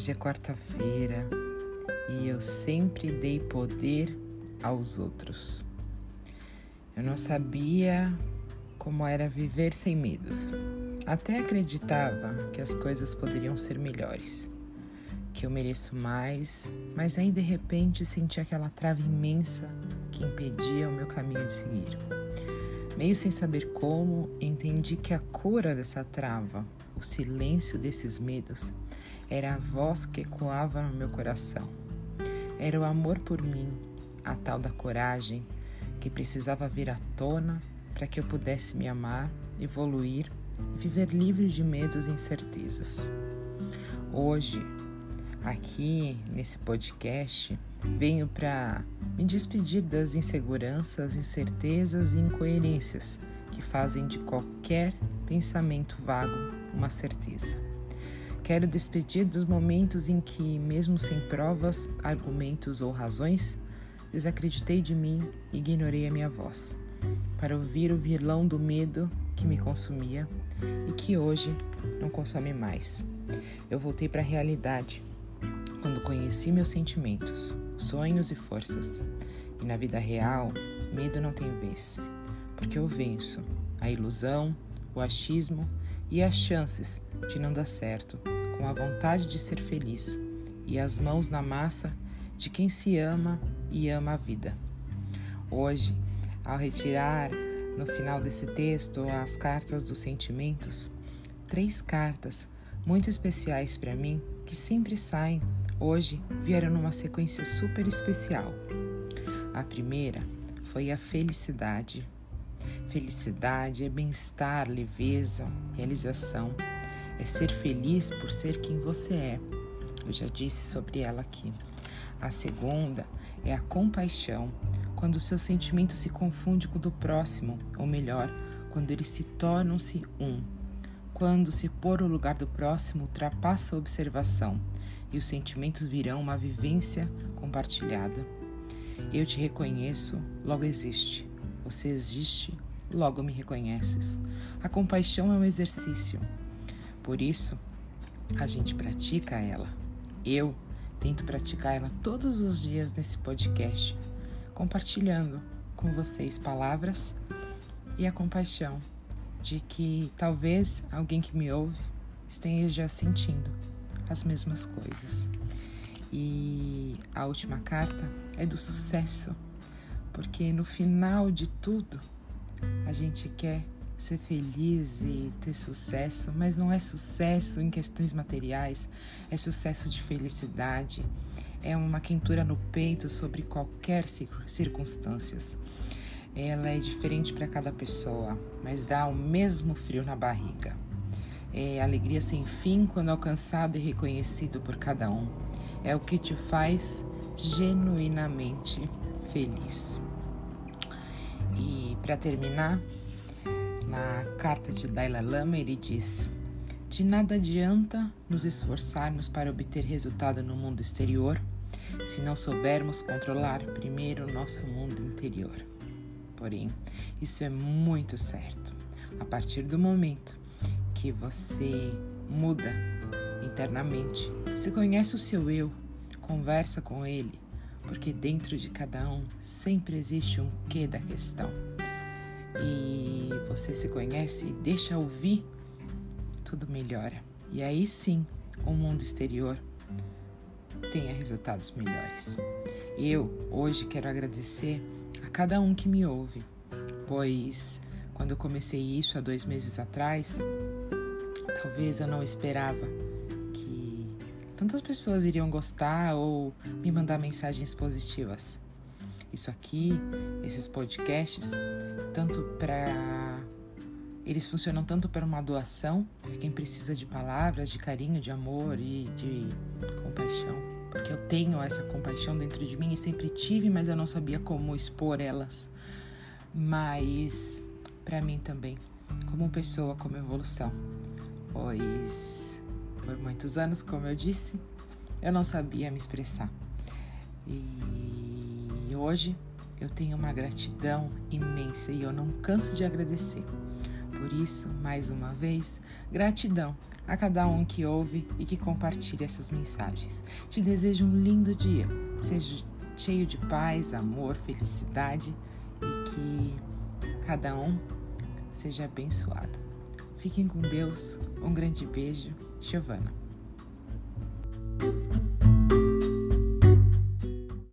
Hoje é quarta-feira e eu sempre dei poder aos outros. Eu não sabia como era viver sem medos. Até acreditava que as coisas poderiam ser melhores, que eu mereço mais, mas aí de repente senti aquela trava imensa que impedia o meu caminho de seguir. Meio sem saber como, entendi que a cura dessa trava, o silêncio desses medos, era a voz que ecoava no meu coração. Era o amor por mim, a tal da coragem que precisava vir à tona para que eu pudesse me amar, evoluir viver livre de medos e incertezas. Hoje, aqui nesse podcast, venho para me despedir das inseguranças, incertezas e incoerências que fazem de qualquer pensamento vago uma certeza. Quero despedir dos momentos em que, mesmo sem provas, argumentos ou razões, desacreditei de mim e ignorei a minha voz, para ouvir o vilão do medo que me consumia e que hoje não consome mais. Eu voltei para a realidade quando conheci meus sentimentos, sonhos e forças. E na vida real, medo não tem vez, porque eu venço a ilusão, o achismo e as chances de não dar certo, com a vontade de ser feliz e as mãos na massa de quem se ama e ama a vida. Hoje, ao retirar no final desse texto as cartas dos sentimentos, três cartas muito especiais para mim que sempre saem hoje vieram numa sequência super especial. A primeira foi a felicidade. Felicidade é bem-estar, leveza, realização. É ser feliz por ser quem você é. Eu já disse sobre ela aqui. A segunda é a compaixão, quando o seu sentimento se confunde com o do próximo, ou melhor, quando eles se tornam-se um. Quando se pôr no lugar do próximo ultrapassa a observação e os sentimentos virão uma vivência compartilhada. Eu te reconheço, logo existe. Você existe, logo me reconheces. A compaixão é um exercício. Por isso, a gente pratica ela. Eu tento praticar ela todos os dias nesse podcast, compartilhando com vocês palavras e a compaixão de que talvez alguém que me ouve esteja sentindo as mesmas coisas. E a última carta é do sucesso, porque no final de tudo a gente quer ser feliz e ter sucesso, mas não é sucesso em questões materiais, é sucesso de felicidade, é uma quentura no peito sobre qualquer circunstâncias. Ela é diferente para cada pessoa, mas dá o mesmo frio na barriga é alegria sem fim quando alcançado e reconhecido por cada um. É o que te faz genuinamente feliz. E para terminar, na carta de Dalai Lama ele diz: De nada adianta nos esforçarmos para obter resultado no mundo exterior se não soubermos controlar primeiro o nosso mundo interior. Porém, isso é muito certo. A partir do momento que você muda internamente. Se conhece o seu eu, conversa com ele, porque dentro de cada um sempre existe um quê da questão. E você se conhece e deixa ouvir, tudo melhora. E aí sim, o mundo exterior tenha resultados melhores. Eu hoje quero agradecer a cada um que me ouve, pois quando eu comecei isso há dois meses atrás, Talvez eu não esperava que tantas pessoas iriam gostar ou me mandar mensagens positivas. Isso aqui, esses podcasts, tanto para eles funcionam tanto para uma doação, para quem precisa de palavras, de carinho, de amor e de compaixão, porque eu tenho essa compaixão dentro de mim e sempre tive, mas eu não sabia como expor elas. Mas para mim também, como pessoa, como evolução pois por muitos anos, como eu disse, eu não sabia me expressar. E hoje eu tenho uma gratidão imensa e eu não canso de agradecer. Por isso, mais uma vez, gratidão a cada um que ouve e que compartilha essas mensagens. Te desejo um lindo dia, seja cheio de paz, amor, felicidade e que cada um seja abençoado. Fiquem com Deus. Um grande beijo, Giovana.